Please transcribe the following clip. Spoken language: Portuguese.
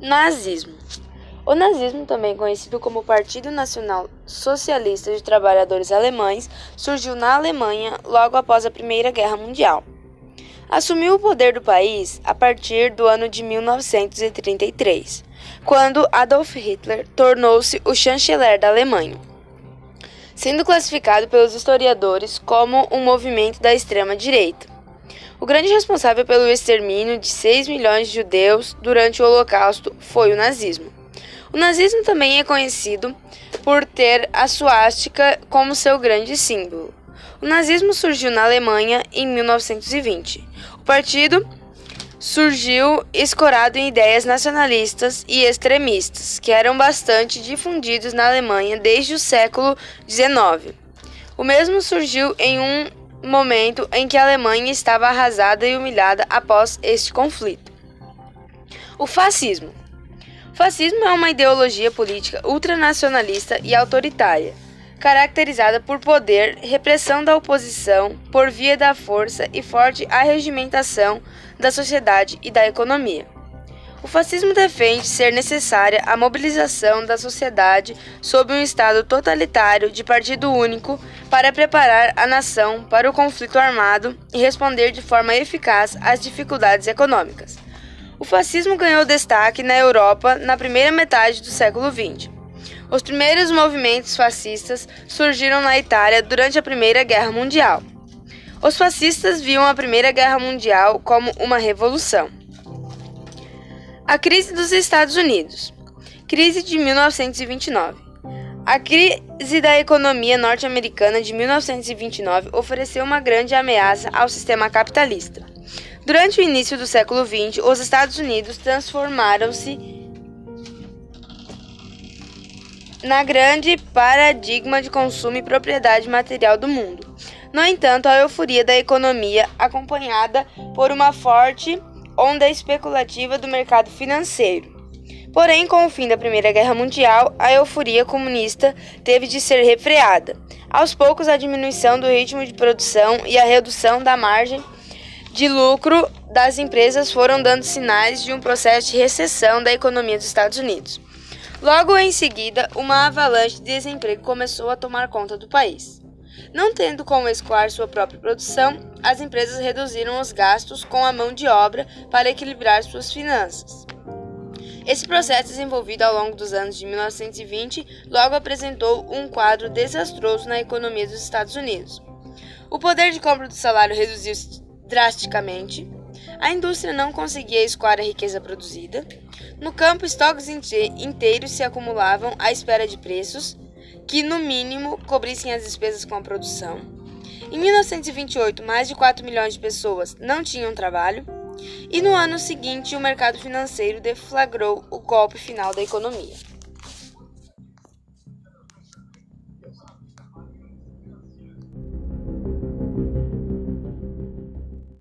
Nazismo. O nazismo, também conhecido como Partido Nacional Socialista de Trabalhadores Alemães, surgiu na Alemanha logo após a Primeira Guerra Mundial. Assumiu o poder do país a partir do ano de 1933, quando Adolf Hitler tornou-se o chanceler da Alemanha, sendo classificado pelos historiadores como um movimento da extrema-direita. O grande responsável pelo extermínio de 6 milhões de judeus durante o Holocausto foi o nazismo. O nazismo também é conhecido por ter a suástica como seu grande símbolo. O nazismo surgiu na Alemanha em 1920. O partido surgiu escorado em ideias nacionalistas e extremistas, que eram bastante difundidos na Alemanha desde o século XIX. O mesmo surgiu em um momento em que a Alemanha estava arrasada e humilhada após este conflito. O fascismo. O fascismo é uma ideologia política ultranacionalista e autoritária, caracterizada por poder, repressão da oposição por via da força e forte arregimentação da sociedade e da economia. O fascismo defende ser necessária a mobilização da sociedade sob um Estado totalitário de partido único para preparar a nação para o conflito armado e responder de forma eficaz às dificuldades econômicas. O fascismo ganhou destaque na Europa na primeira metade do século XX. Os primeiros movimentos fascistas surgiram na Itália durante a Primeira Guerra Mundial. Os fascistas viam a Primeira Guerra Mundial como uma revolução. A crise dos Estados Unidos. Crise de 1929. A crise da economia norte-americana de 1929 ofereceu uma grande ameaça ao sistema capitalista. Durante o início do século XX, os Estados Unidos transformaram-se na grande paradigma de consumo e propriedade material do mundo. No entanto, a euforia da economia, acompanhada por uma forte onda especulativa do mercado financeiro. Porém, com o fim da Primeira Guerra Mundial, a euforia comunista teve de ser refreada. Aos poucos, a diminuição do ritmo de produção e a redução da margem de lucro das empresas foram dando sinais de um processo de recessão da economia dos Estados Unidos. Logo em seguida, uma avalanche de desemprego começou a tomar conta do país. Não tendo como escoar sua própria produção, as empresas reduziram os gastos com a mão de obra para equilibrar suas finanças. Esse processo, desenvolvido ao longo dos anos de 1920, logo apresentou um quadro desastroso na economia dos Estados Unidos. O poder de compra do salário reduziu-se drasticamente, a indústria não conseguia escoar a riqueza produzida, no campo, estoques inteiros se acumulavam à espera de preços, que, no mínimo, cobrissem as despesas com a produção. Em 1928, mais de 4 milhões de pessoas não tinham trabalho, e no ano seguinte, o mercado financeiro deflagrou o golpe final da economia.